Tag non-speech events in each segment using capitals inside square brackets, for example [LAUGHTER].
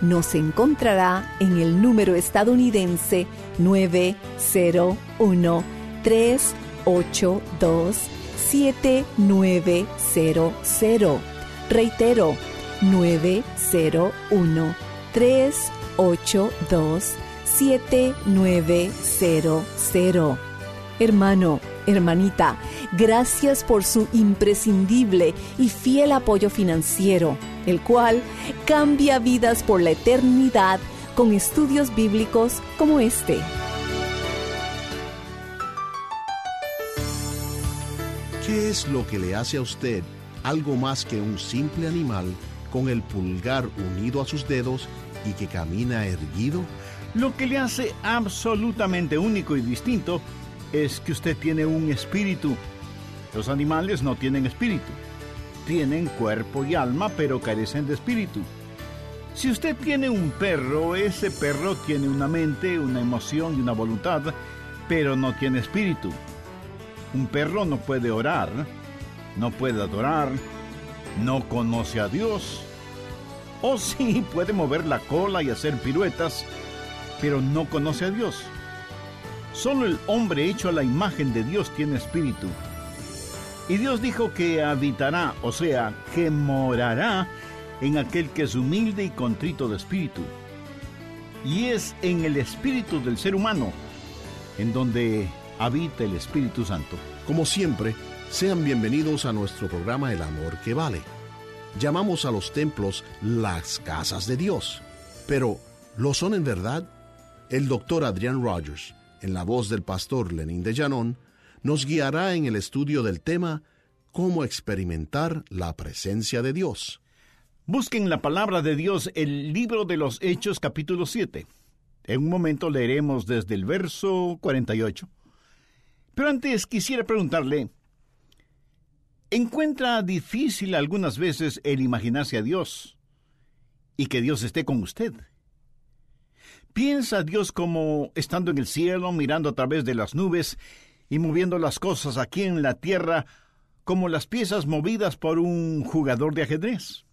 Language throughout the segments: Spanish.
Nos encontrará en el número estadounidense 901 382 7900. Reitero, 901 382 7900. Hermano, hermanita, gracias por su imprescindible y fiel apoyo financiero, el cual cambia vidas por la eternidad con estudios bíblicos como este. ¿Qué es lo que le hace a usted algo más que un simple animal con el pulgar unido a sus dedos y que camina erguido? Lo que le hace absolutamente único y distinto es que usted tiene un espíritu. Los animales no tienen espíritu. Tienen cuerpo y alma, pero carecen de espíritu. Si usted tiene un perro, ese perro tiene una mente, una emoción y una voluntad, pero no tiene espíritu. Un perro no puede orar, no puede adorar, no conoce a Dios. O [LAUGHS] sí, puede mover la cola y hacer piruetas, pero no conoce a Dios. Solo el hombre hecho a la imagen de Dios tiene espíritu. Y Dios dijo que habitará, o sea, que morará en aquel que es humilde y contrito de espíritu. Y es en el espíritu del ser humano en donde habita el Espíritu Santo. Como siempre, sean bienvenidos a nuestro programa El Amor que Vale. Llamamos a los templos las casas de Dios. Pero, ¿lo son en verdad? El doctor Adrián Rogers, en la voz del pastor Lenín de Llanón, nos guiará en el estudio del tema Cómo experimentar la presencia de Dios. Busquen la palabra de Dios, el libro de los Hechos capítulo 7. En un momento leeremos desde el verso 48. Pero antes quisiera preguntarle, ¿encuentra difícil algunas veces el imaginarse a Dios y que Dios esté con usted? ¿Piensa a Dios como estando en el cielo, mirando a través de las nubes y moviendo las cosas aquí en la tierra como las piezas movidas por un jugador de ajedrez?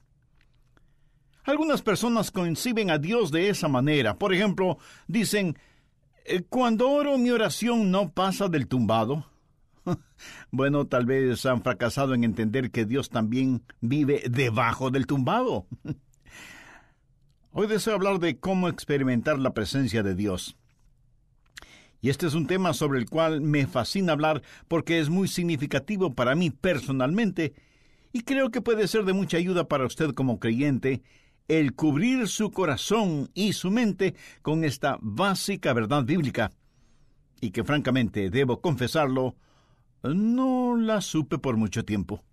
Algunas personas conciben a Dios de esa manera. Por ejemplo, dicen, eh, cuando oro mi oración no pasa del tumbado. [LAUGHS] bueno, tal vez han fracasado en entender que Dios también vive debajo del tumbado. [LAUGHS] Hoy deseo hablar de cómo experimentar la presencia de Dios. Y este es un tema sobre el cual me fascina hablar porque es muy significativo para mí personalmente y creo que puede ser de mucha ayuda para usted como creyente el cubrir su corazón y su mente con esta básica verdad bíblica, y que francamente, debo confesarlo, no la supe por mucho tiempo.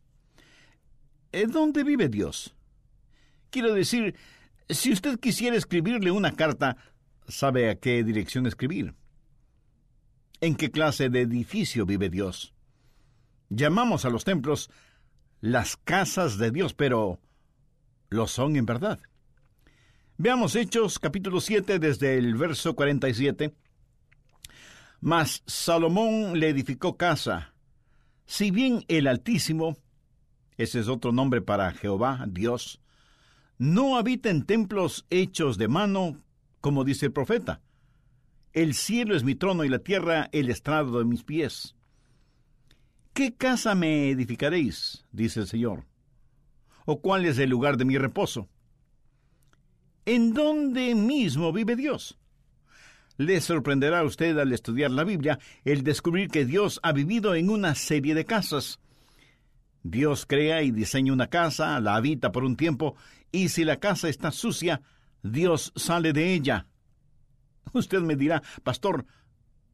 Eh, ¿Dónde vive Dios? Quiero decir, si usted quisiera escribirle una carta, ¿sabe a qué dirección escribir? ¿En qué clase de edificio vive Dios? Llamamos a los templos las casas de Dios, pero lo son en verdad. Veamos Hechos capítulo 7 desde el verso 47. Mas Salomón le edificó casa. Si bien el Altísimo, ese es otro nombre para Jehová, Dios, no habita en templos hechos de mano, como dice el profeta. El cielo es mi trono y la tierra el estrado de mis pies. ¿Qué casa me edificaréis? dice el Señor o cuál es el lugar de mi reposo? ¿En dónde mismo vive Dios? Le sorprenderá a usted al estudiar la Biblia el descubrir que Dios ha vivido en una serie de casas. Dios crea y diseña una casa, la habita por un tiempo, y si la casa está sucia, Dios sale de ella. [LAUGHS] Usted me dirá, Pastor,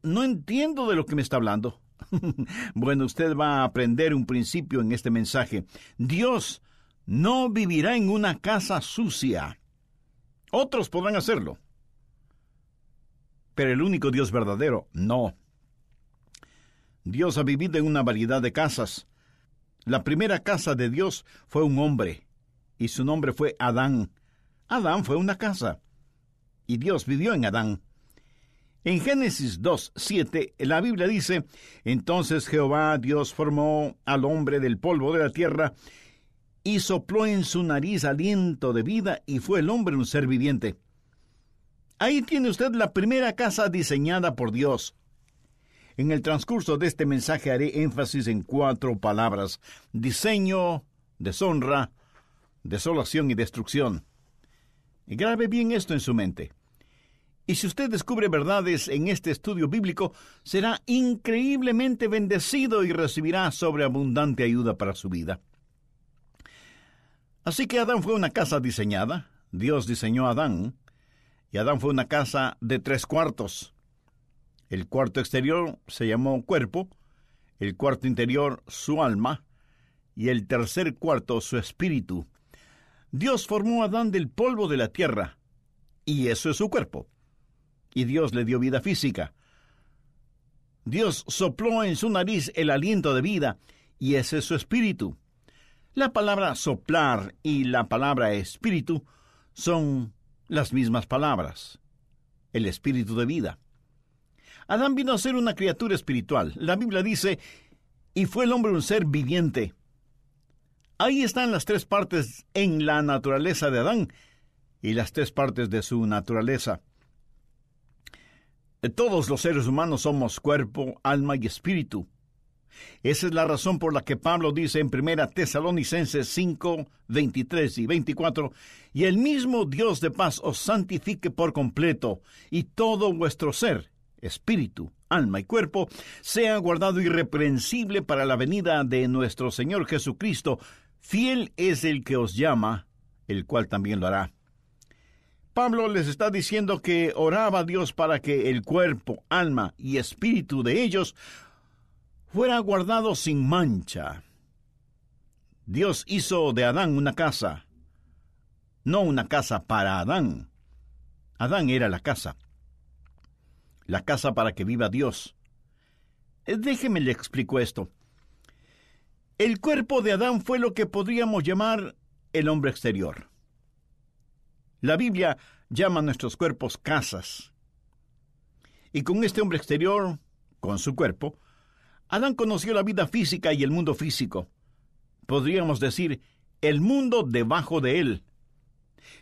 no entiendo de lo que me está hablando. [LAUGHS] bueno, usted va a aprender un principio en este mensaje. Dios no vivirá en una casa sucia. Otros podrán hacerlo. Pero el único Dios verdadero, no. Dios ha vivido en una variedad de casas. La primera casa de Dios fue un hombre, y su nombre fue Adán. Adán fue una casa, y Dios vivió en Adán. En Génesis 2, 7, la Biblia dice, Entonces Jehová Dios formó al hombre del polvo de la tierra, y sopló en su nariz aliento de vida, y fue el hombre un ser viviente. Ahí tiene usted la primera casa diseñada por Dios. En el transcurso de este mensaje haré énfasis en cuatro palabras. Diseño, deshonra, desolación y destrucción. Grabe bien esto en su mente. Y si usted descubre verdades en este estudio bíblico, será increíblemente bendecido y recibirá sobreabundante ayuda para su vida. Así que Adán fue una casa diseñada, Dios diseñó a Adán, y Adán fue una casa de tres cuartos. El cuarto exterior se llamó cuerpo, el cuarto interior su alma, y el tercer cuarto su espíritu. Dios formó a Adán del polvo de la tierra, y eso es su cuerpo. Y Dios le dio vida física. Dios sopló en su nariz el aliento de vida, y ese es su espíritu. La palabra soplar y la palabra espíritu son las mismas palabras, el espíritu de vida. Adán vino a ser una criatura espiritual. La Biblia dice, y fue el hombre un ser viviente. Ahí están las tres partes en la naturaleza de Adán y las tres partes de su naturaleza. Todos los seres humanos somos cuerpo, alma y espíritu. Esa es la razón por la que Pablo dice en 1 Tesalonicenses 5, 23 y 24, y el mismo Dios de paz os santifique por completo, y todo vuestro ser, espíritu, alma y cuerpo, sea guardado irreprensible para la venida de nuestro Señor Jesucristo. Fiel es el que os llama, el cual también lo hará. Pablo les está diciendo que oraba a Dios para que el cuerpo, alma y espíritu de ellos fuera guardado sin mancha. Dios hizo de Adán una casa, no una casa para Adán. Adán era la casa, la casa para que viva Dios. Eh, déjeme le explico esto. El cuerpo de Adán fue lo que podríamos llamar el hombre exterior. La Biblia llama a nuestros cuerpos casas. Y con este hombre exterior, con su cuerpo, Adán conoció la vida física y el mundo físico. Podríamos decir, el mundo debajo de él.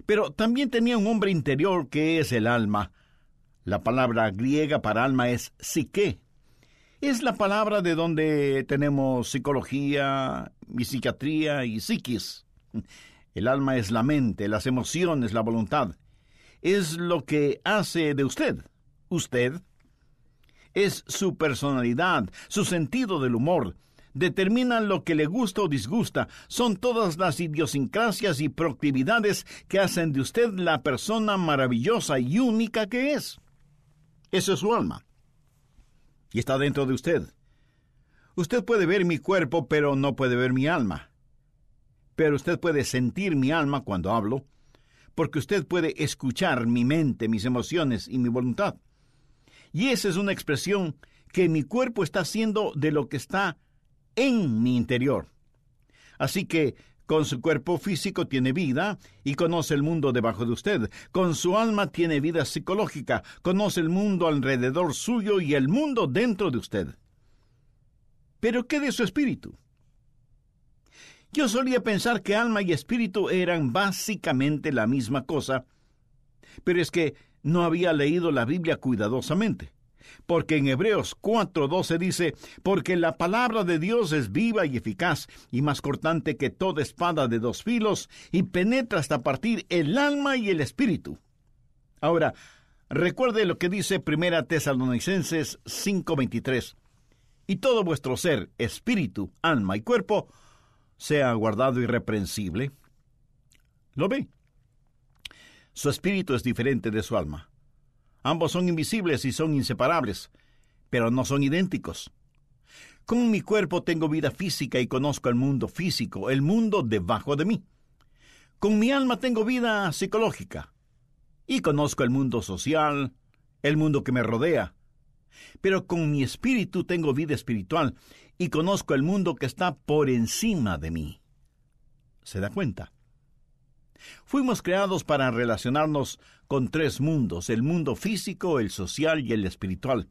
Pero también tenía un hombre interior que es el alma. La palabra griega para alma es psique. Es la palabra de donde tenemos psicología, psiquiatría y psiquis. El alma es la mente, las emociones, la voluntad. Es lo que hace de usted, usted, es su personalidad, su sentido del humor. Determinan lo que le gusta o disgusta. Son todas las idiosincrasias y proactividades que hacen de usted la persona maravillosa y única que es. Eso es su alma. Y está dentro de usted. Usted puede ver mi cuerpo, pero no puede ver mi alma. Pero usted puede sentir mi alma cuando hablo, porque usted puede escuchar mi mente, mis emociones y mi voluntad. Y esa es una expresión que mi cuerpo está haciendo de lo que está en mi interior. Así que con su cuerpo físico tiene vida y conoce el mundo debajo de usted. Con su alma tiene vida psicológica, conoce el mundo alrededor suyo y el mundo dentro de usted. Pero ¿qué de su espíritu? Yo solía pensar que alma y espíritu eran básicamente la misma cosa, pero es que no había leído la Biblia cuidadosamente. Porque en Hebreos 4:12 dice, porque la palabra de Dios es viva y eficaz, y más cortante que toda espada de dos filos, y penetra hasta partir el alma y el espíritu. Ahora, recuerde lo que dice Primera Tesalonicenses 5:23, y todo vuestro ser, espíritu, alma y cuerpo, sea guardado irreprensible. ¿Lo ve? Su espíritu es diferente de su alma. Ambos son invisibles y son inseparables, pero no son idénticos. Con mi cuerpo tengo vida física y conozco el mundo físico, el mundo debajo de mí. Con mi alma tengo vida psicológica y conozco el mundo social, el mundo que me rodea. Pero con mi espíritu tengo vida espiritual y conozco el mundo que está por encima de mí. ¿Se da cuenta? Fuimos creados para relacionarnos con tres mundos, el mundo físico, el social y el espiritual.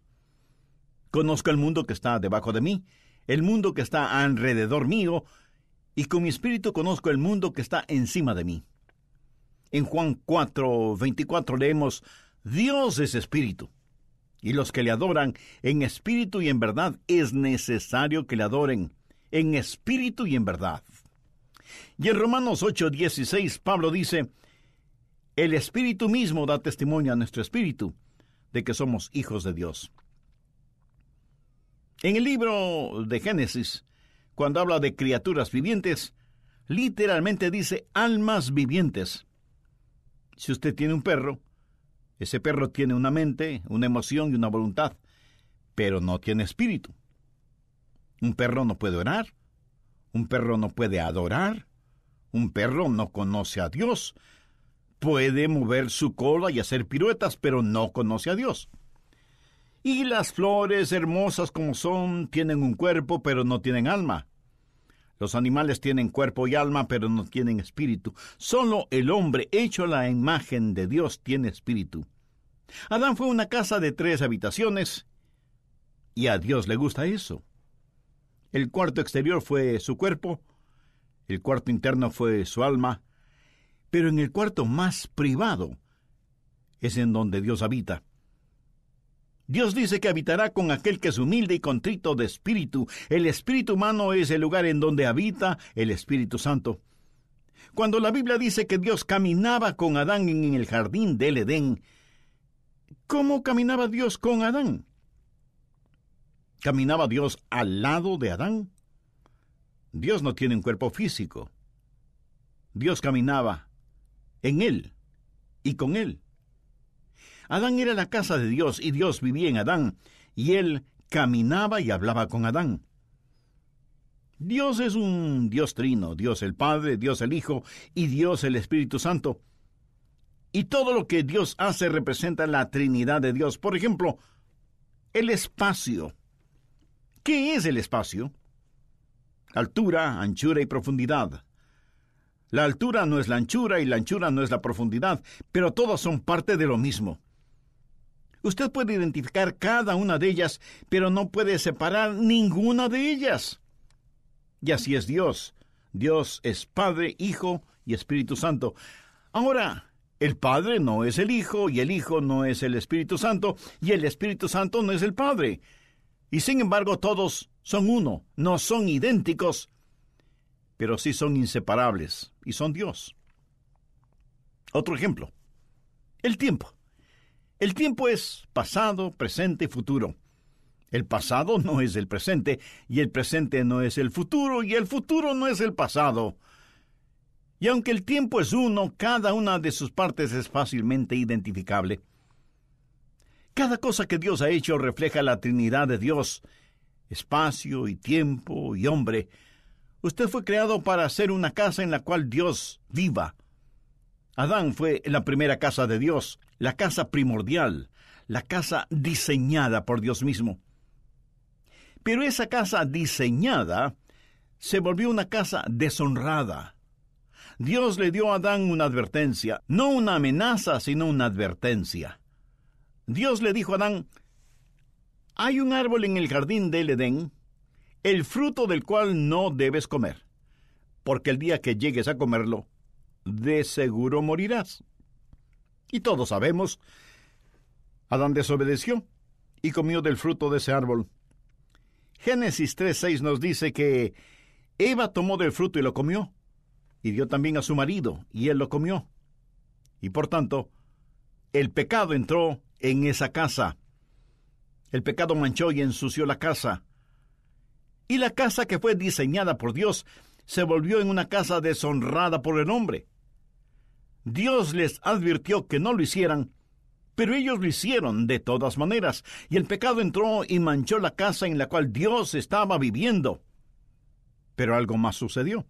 Conozco el mundo que está debajo de mí, el mundo que está alrededor mío, y con mi espíritu conozco el mundo que está encima de mí. En Juan 4, 24 leemos, Dios es espíritu, y los que le adoran en espíritu y en verdad es necesario que le adoren en espíritu y en verdad. Y en Romanos 8, 16 Pablo dice, el espíritu mismo da testimonio a nuestro espíritu de que somos hijos de Dios. En el libro de Génesis, cuando habla de criaturas vivientes, literalmente dice almas vivientes. Si usted tiene un perro, ese perro tiene una mente, una emoción y una voluntad, pero no tiene espíritu. Un perro no puede orar, un perro no puede adorar, un perro no conoce a Dios, puede mover su cola y hacer piruetas, pero no conoce a Dios. Y las flores, hermosas como son, tienen un cuerpo, pero no tienen alma. Los animales tienen cuerpo y alma, pero no tienen espíritu. Solo el hombre, hecho a la imagen de Dios, tiene espíritu. Adán fue una casa de tres habitaciones, y a Dios le gusta eso. El cuarto exterior fue su cuerpo, el cuarto interno fue su alma, pero en el cuarto más privado es en donde Dios habita. Dios dice que habitará con aquel que es humilde y contrito de espíritu. El espíritu humano es el lugar en donde habita el Espíritu Santo. Cuando la Biblia dice que Dios caminaba con Adán en el jardín del Edén, ¿cómo caminaba Dios con Adán? ¿Caminaba Dios al lado de Adán? Dios no tiene un cuerpo físico. Dios caminaba en él y con él. Adán era la casa de Dios y Dios vivía en Adán, y él caminaba y hablaba con Adán. Dios es un Dios trino, Dios el Padre, Dios el Hijo y Dios el Espíritu Santo. Y todo lo que Dios hace representa la Trinidad de Dios. Por ejemplo, el espacio. ¿Qué es el espacio? Altura, anchura y profundidad. La altura no es la anchura y la anchura no es la profundidad, pero todas son parte de lo mismo. Usted puede identificar cada una de ellas, pero no puede separar ninguna de ellas. Y así es Dios. Dios es Padre, Hijo y Espíritu Santo. Ahora, el Padre no es el Hijo, y el Hijo no es el Espíritu Santo, y el Espíritu Santo no es el Padre. Y sin embargo todos son uno, no son idénticos, pero sí son inseparables, y son Dios. Otro ejemplo, el tiempo. El tiempo es pasado, presente y futuro. El pasado no es el presente, y el presente no es el futuro, y el futuro no es el pasado. Y aunque el tiempo es uno, cada una de sus partes es fácilmente identificable. Cada cosa que Dios ha hecho refleja la Trinidad de Dios, espacio y tiempo y hombre. Usted fue creado para ser una casa en la cual Dios viva. Adán fue la primera casa de Dios, la casa primordial, la casa diseñada por Dios mismo. Pero esa casa diseñada se volvió una casa deshonrada. Dios le dio a Adán una advertencia, no una amenaza, sino una advertencia. Dios le dijo a Adán, hay un árbol en el jardín del Edén, el fruto del cual no debes comer, porque el día que llegues a comerlo, de seguro morirás. Y todos sabemos, Adán desobedeció y comió del fruto de ese árbol. Génesis 3.6 nos dice que Eva tomó del fruto y lo comió, y dio también a su marido, y él lo comió. Y por tanto, el pecado entró en esa casa. El pecado manchó y ensució la casa. Y la casa que fue diseñada por Dios se volvió en una casa deshonrada por el hombre. Dios les advirtió que no lo hicieran, pero ellos lo hicieron de todas maneras, y el pecado entró y manchó la casa en la cual Dios estaba viviendo. Pero algo más sucedió.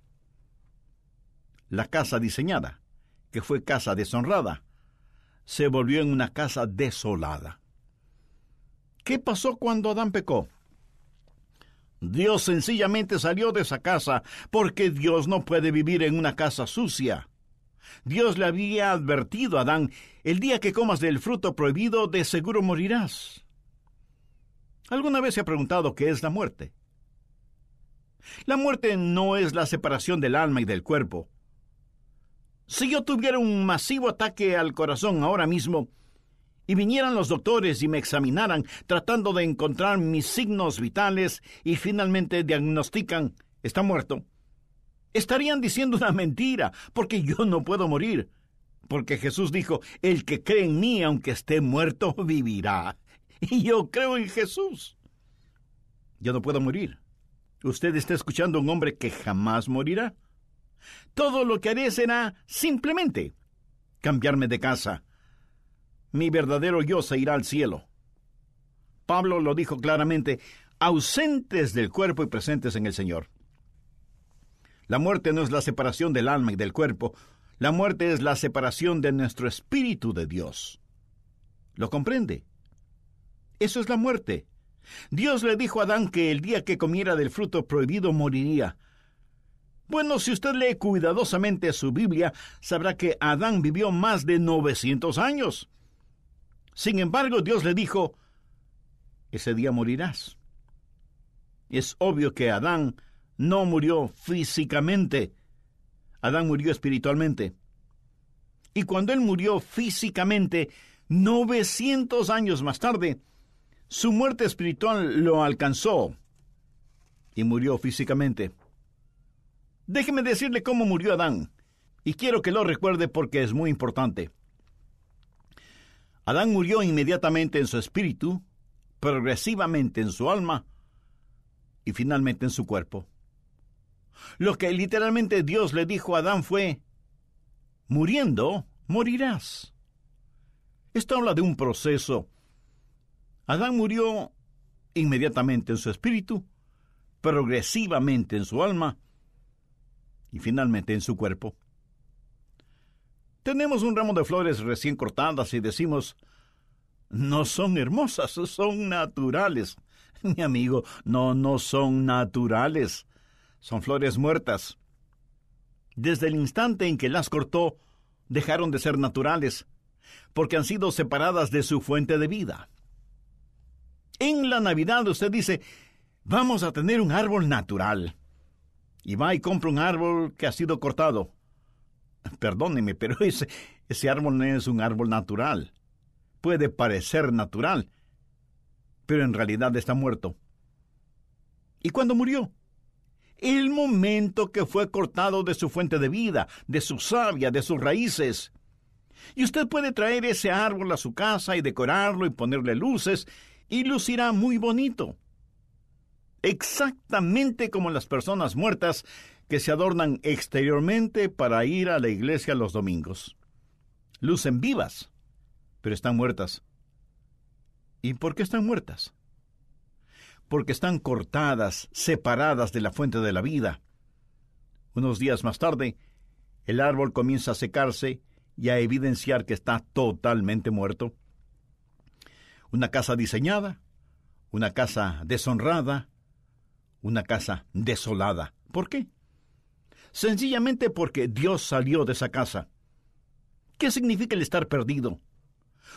La casa diseñada, que fue casa deshonrada, se volvió en una casa desolada. ¿Qué pasó cuando Adán pecó? Dios sencillamente salió de esa casa porque Dios no puede vivir en una casa sucia. Dios le había advertido a Adán, el día que comas del fruto prohibido de seguro morirás. ¿Alguna vez se ha preguntado qué es la muerte? La muerte no es la separación del alma y del cuerpo. Si yo tuviera un masivo ataque al corazón ahora mismo, y vinieran los doctores y me examinaran tratando de encontrar mis signos vitales y finalmente diagnostican está muerto, estarían diciendo una mentira, porque yo no puedo morir. Porque Jesús dijo, el que cree en mí, aunque esté muerto, vivirá. [LAUGHS] Y yo creo en Jesús. Yo no puedo morir. Usted está escuchando a un hombre que jamás morirá. Todo lo que haré será simplemente cambiarme de casa. Mi verdadero yo se irá al cielo. Pablo lo dijo claramente, ausentes del cuerpo y presentes en el Señor. La muerte no es la separación del alma y del cuerpo, la muerte es la separación de nuestro espíritu de Dios. ¿Lo comprende? Eso es la muerte. Dios le dijo a Adán que el día que comiera del fruto prohibido moriría. Bueno, si usted lee cuidadosamente su Biblia, sabrá que Adán vivió más de 900 años. Sin embargo, Dios le dijo, ese día morirás. Es obvio que Adán no murió físicamente. Adán murió espiritualmente. Y cuando él murió físicamente, 900 años más tarde, su muerte espiritual lo alcanzó y murió físicamente. Déjeme decirle cómo murió Adán, y quiero que lo recuerde porque es muy importante. Adán murió inmediatamente en su espíritu, progresivamente en su alma y finalmente en su cuerpo. Lo que literalmente Dios le dijo a Adán fue, muriendo, morirás. Esto habla de un proceso Adán murió inmediatamente en su espíritu, progresivamente en su alma y finalmente en su cuerpo. Tenemos un ramo de flores recién cortadas y decimos, no son hermosas, son naturales. [LAUGHS] Mi amigo, no, no son naturales, son flores muertas. Desde el instante en que las cortó, dejaron de ser naturales, porque han sido separadas de su fuente de vida. En la Navidad usted dice, vamos a tener un árbol natural. Y va y compra un árbol que ha sido cortado. Perdóneme, pero [LAUGHS] ese, ese árbol no es un árbol natural. Puede parecer natural, pero en realidad está muerto. ¿Y cuándo murió? El momento que fue cortado de su fuente de vida, de su savia, de sus raíces. Y usted puede traer ese árbol a su casa y decorarlo y ponerle luces y lucirá muy bonito. Exactamente como las personas muertas que se adornan exteriormente para ir a la iglesia los domingos. Lucen vivas, pero están muertas. ¿Y por qué están muertas? Porque están cortadas, separadas de la fuente de la vida. Unos días más tarde, el árbol comienza a secarse y a evidenciar que está totalmente muerto una casa diseñada, una casa deshonrada, una casa desolada. ¿Por qué? Sencillamente porque Dios salió de esa casa. ¿Qué significa el estar perdido?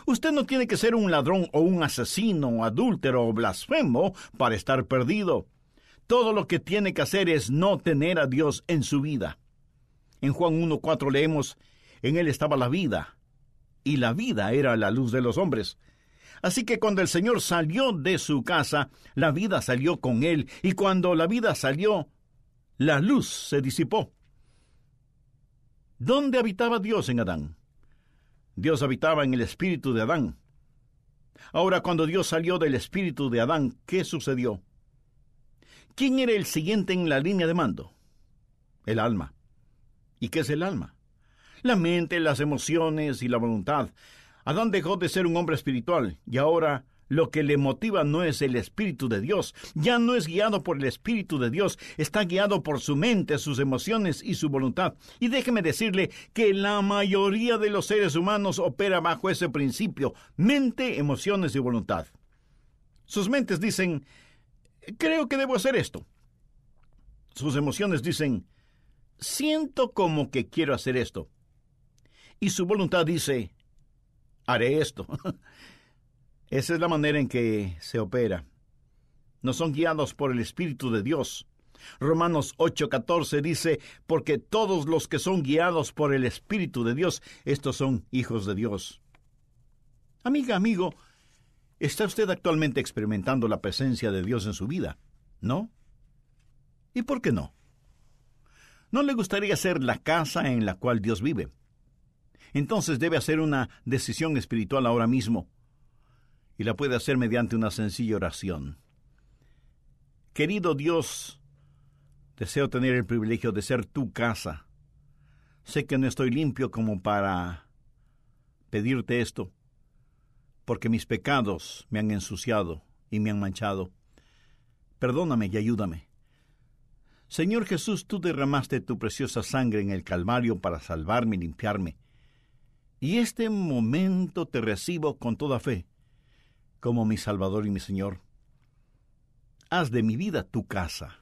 Usted no tiene que ser un ladrón o un asesino, adúltero o blasfemo para estar perdido. Todo lo que tiene que hacer es no tener a Dios en su vida. En Juan 1.4 leemos, en él estaba la vida, y la vida era la luz de los hombres. Así que cuando el Señor salió de su casa, la vida salió con él, y cuando la vida salió, la luz se disipó. ¿Dónde habitaba Dios en Adán? Dios habitaba en el espíritu de Adán. Ahora, cuando Dios salió del espíritu de Adán, ¿qué sucedió? ¿Quién era el siguiente en la línea de mando? El alma. ¿Y qué es el alma? La mente, las emociones y la voluntad. Adán dejó de ser un hombre espiritual y ahora lo que le motiva no es el Espíritu de Dios, ya no es guiado por el Espíritu de Dios, está guiado por su mente, sus emociones y su voluntad. Y déjeme decirle que la mayoría de los seres humanos opera bajo ese principio, mente, emociones y voluntad. Sus mentes dicen, creo que debo hacer esto. Sus emociones dicen, siento como que quiero hacer esto. Y su voluntad dice, haré esto. [LAUGHS] Esa es la manera en que se opera. No son guiados por el Espíritu de Dios. Romanos 8:14 dice, porque todos los que son guiados por el Espíritu de Dios, estos son hijos de Dios. Amiga, amigo, ¿está usted actualmente experimentando la presencia de Dios en su vida? ¿No? ¿Y por qué no? ¿No le gustaría ser la casa en la cual Dios vive? Entonces debe hacer una decisión espiritual ahora mismo. Y la puede hacer mediante una sencilla oración. Querido Dios, deseo tener el privilegio de ser tu casa. Sé que no estoy limpio como para pedirte esto, porque mis pecados me han ensuciado y me han manchado. Perdóname y ayúdame. Señor Jesús, tú derramaste tu preciosa sangre en el Calvario para salvarme y limpiarme. Y este momento te recibo con toda fe, como mi Salvador y mi Señor. Haz de mi vida tu casa.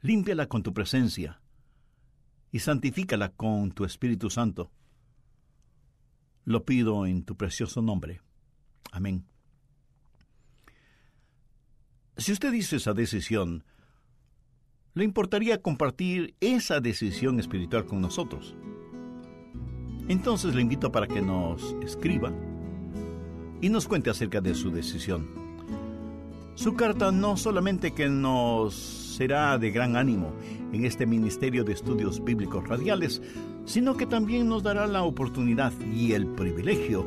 Límpiala con tu presencia y santifícala con tu Espíritu Santo. Lo pido en tu precioso nombre. Amén. Si usted hizo esa decisión, le importaría compartir esa decisión espiritual con nosotros. Entonces le invito para que nos escriba y nos cuente acerca de su decisión. Su carta no solamente que nos será de gran ánimo en este Ministerio de Estudios Bíblicos Radiales, sino que también nos dará la oportunidad y el privilegio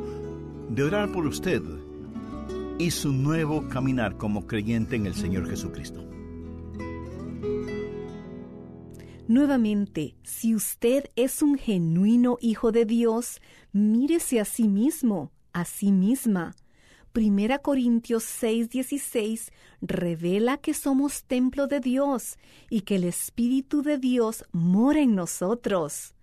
de orar por usted y su nuevo caminar como creyente en el Señor Jesucristo. Nuevamente, si usted es un genuino hijo de Dios, mírese a sí mismo, a sí misma. Primera Corintios 6:16 revela que somos templo de Dios y que el Espíritu de Dios mora en nosotros.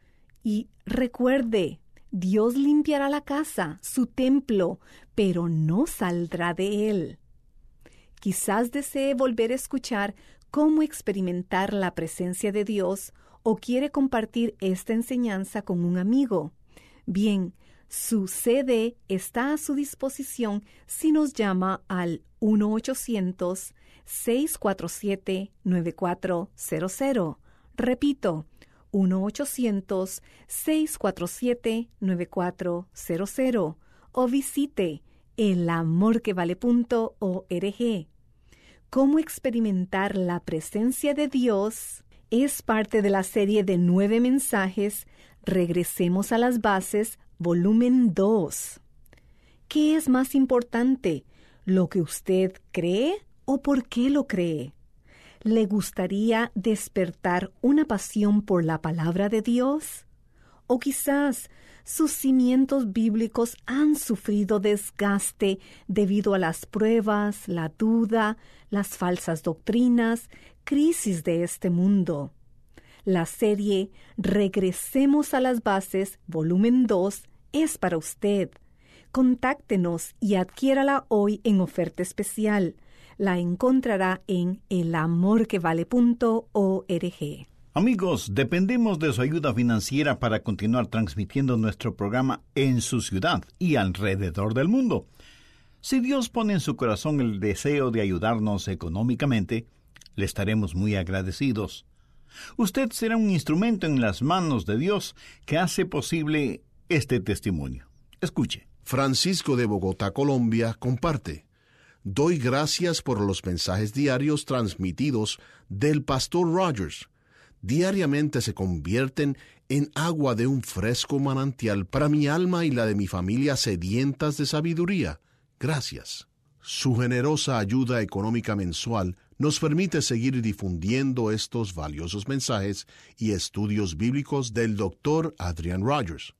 Y recuerde, Dios limpiará la casa, su templo, pero no saldrá de él. Quizás desee volver a escuchar cómo experimentar la presencia de Dios o quiere compartir esta enseñanza con un amigo. Bien, su CD está a su disposición si nos llama al 1-800-647-9400. Repito, 1-800-647-9400 o visite elamorquevale.org. Cómo experimentar la presencia de Dios es parte de la serie de nueve mensajes Regresemos a las bases, volumen 2. ¿Qué es más importante, lo que usted cree o por qué lo cree? ¿Le gustaría despertar una pasión por la palabra de Dios? ¿O quizás sus cimientos bíblicos han sufrido desgaste debido a las pruebas, la duda, las falsas doctrinas, crisis de este mundo. La serie Regresemos a las Bases, volumen 2, es para usted. Contáctenos y adquiérala hoy en oferta especial. La encontrará en elamorquevale.org. Amigos, dependemos de su ayuda financiera para continuar transmitiendo nuestro programa en su ciudad y alrededor del mundo. Si Dios pone en su corazón el deseo de ayudarnos económicamente, le estaremos muy agradecidos. Usted será un instrumento en las manos de Dios que hace posible este testimonio. Escuche. Francisco de Bogotá, Colombia, comparte. Doy gracias por los mensajes diarios transmitidos del pastor Rogers diariamente se convierten en agua de un fresco manantial para mi alma y la de mi familia sedientas de sabiduría. Gracias. Su generosa ayuda económica mensual nos permite seguir difundiendo estos valiosos mensajes y estudios bíblicos del Dr. Adrian Rogers.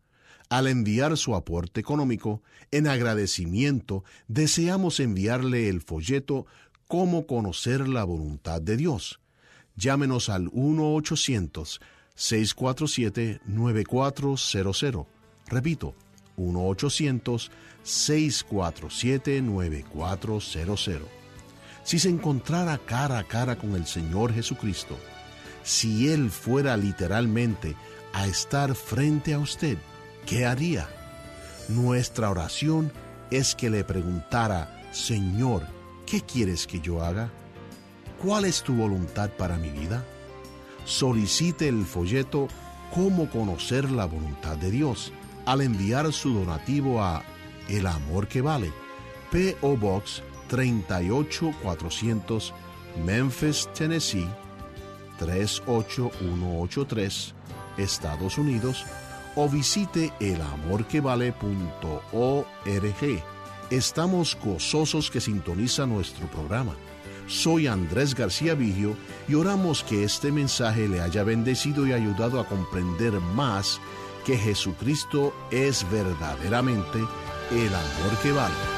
Al enviar su aporte económico, en agradecimiento, deseamos enviarle el folleto Cómo conocer la voluntad de Dios llámenos al 1-800-647-9400. Repito, 1-800-647-9400. Si se encontrara cara a cara con el Señor Jesucristo, si Él fuera literalmente a estar frente a usted, ¿qué haría? Nuestra oración es que le preguntara, Señor, ¿qué quieres que yo haga? ¿Cuál es tu voluntad para mi vida? Solicite el folleto Cómo conocer la voluntad de Dios al enviar su donativo a El Amor que Vale, P.O. Box 38400, Memphis, Tennessee 38183, Estados Unidos, o visite elamorquevale.org. Estamos gozosos que sintoniza nuestro programa. Soy Andrés García Vigio y oramos que este mensaje le haya bendecido y ayudado a comprender más que Jesucristo es verdaderamente el amor que vale.